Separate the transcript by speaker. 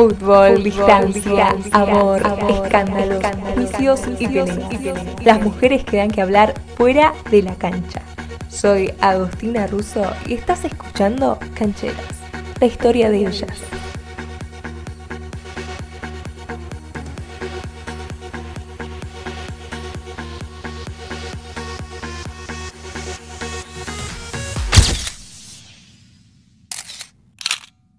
Speaker 1: Fútbol, distancia, amor, escándalos, juicios y peleas. Las mujeres que dan que hablar fuera de la cancha. Soy Agostina Russo y estás escuchando Cancheras, la historia de ellas.